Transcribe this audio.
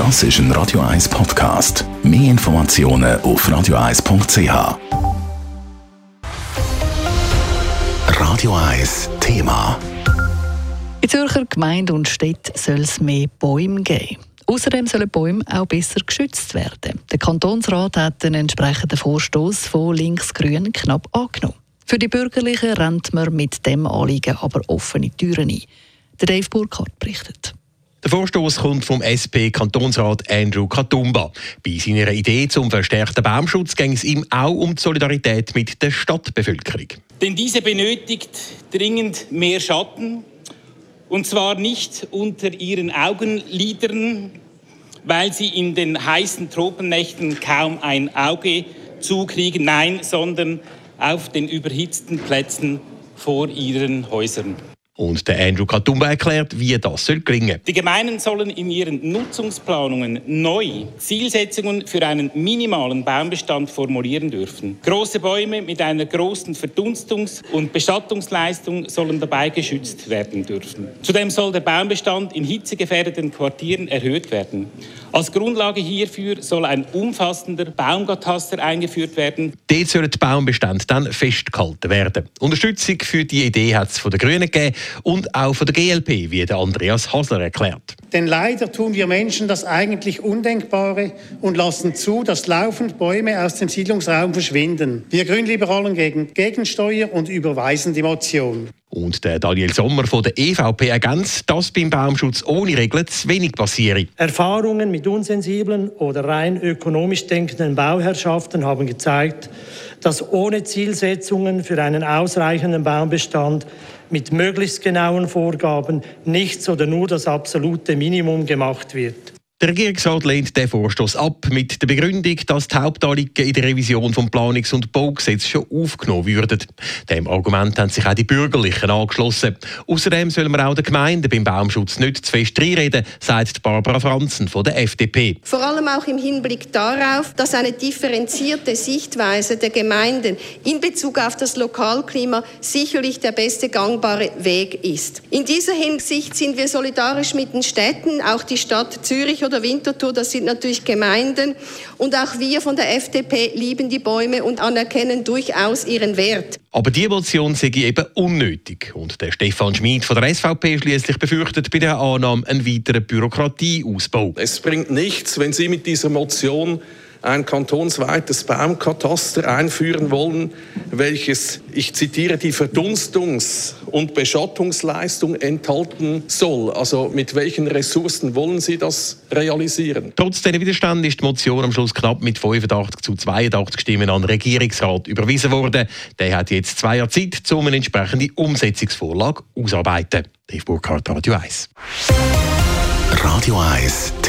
Das ist ein Radio 1 Podcast. Mehr Informationen auf radio1.ch. Radio 1 Thema. In Zürcher Gemeinden und Städten soll es mehr Bäume geben. Außerdem sollen Bäume auch besser geschützt werden. Der Kantonsrat hat den entsprechenden Vorstoß von Links-Grün knapp angenommen. Für die Bürgerlichen rennt man mit dem Anliegen aber offene Türen ein. Der Dave Burkhardt berichtet. Der Vorstoß kommt vom SP-Kantonsrat Andrew Katumba. Bei seiner Idee zum verstärkten Baumschutz ging es ihm auch um die Solidarität mit der Stadtbevölkerung. Denn diese benötigt dringend mehr Schatten. Und zwar nicht unter ihren Augenlidern, weil sie in den heißen Tropennächten kaum ein Auge zukriegen, nein, sondern auf den überhitzten Plätzen vor ihren Häusern. Und der Andrew Katumba erklärt, wie das soll gelingen. Die Gemeinden sollen in ihren Nutzungsplanungen neu Zielsetzungen für einen minimalen Baumbestand formulieren dürfen. Große Bäume mit einer großen Verdunstungs- und Bestattungsleistung sollen dabei geschützt werden dürfen. Zudem soll der Baumbestand in hitzegefährdeten Quartieren erhöht werden. Als Grundlage hierfür soll ein umfassender Baumkataster eingeführt werden. Dort sollen die Baumbestände dann festgehalten werden. Unterstützung für die Idee hat es von den Grünen gegeben und auch von der GLP, wie der Andreas Hasler erklärt. Denn leider tun wir Menschen das eigentlich Undenkbare und lassen zu, dass laufend Bäume aus dem Siedlungsraum verschwinden. Wir Grünliberalen gegen Gegensteuer und überweisen die Motion. Und der Daniel Sommer von der EVP ergänzt, dass beim Baumschutz ohne Regeln zu wenig passiert. Erfahrungen mit unsensiblen oder rein ökonomisch denkenden Bauherrschaften haben gezeigt, dass ohne Zielsetzungen für einen ausreichenden Baumbestand mit möglichst genauen Vorgaben nichts oder nur das absolute Minimum gemacht wird. Der Regierungsrat lehnt den Vorstoß ab mit der Begründung, dass die Hauptanliegen in der Revision vom Planungs- und Baugesetz schon aufgenommen würden. Dem Argument haben sich auch die Bürgerlichen angeschlossen. Außerdem sollen wir auch den Gemeinden beim Baumschutz nicht zu fest reinreden, sagt Barbara Franzen von der FDP. Vor allem auch im Hinblick darauf, dass eine differenzierte Sichtweise der Gemeinden in Bezug auf das Lokalklima sicherlich der beste gangbare Weg ist. In dieser Hinsicht sind wir solidarisch mit den Städten, auch die Stadt Zürich oder Winterthur, das sind natürlich Gemeinden. Und auch wir von der FDP lieben die Bäume und anerkennen durchaus ihren Wert. Aber die Motion sei eben unnötig. Und der Stefan Schmid von der SVP schließlich befürchtet bei der Annahme einen weiteren Bürokratieausbau. Es bringt nichts, wenn Sie mit dieser Motion ein kantonsweites Baumkataster einführen wollen, welches, ich zitiere, die Verdunstungs- und Beschattungsleistung enthalten soll. Also mit welchen Ressourcen wollen Sie das realisieren? Trotz dieser Widerstand ist die Motion am Schluss knapp mit 85 zu 82 Stimmen an den Regierungsrat überwiesen worden. Der hat jetzt zwei Jahre Zeit, um eine entsprechende Umsetzungsvorlage auszuarbeiten. Dave Burkhardt, Radio 1. Radio 1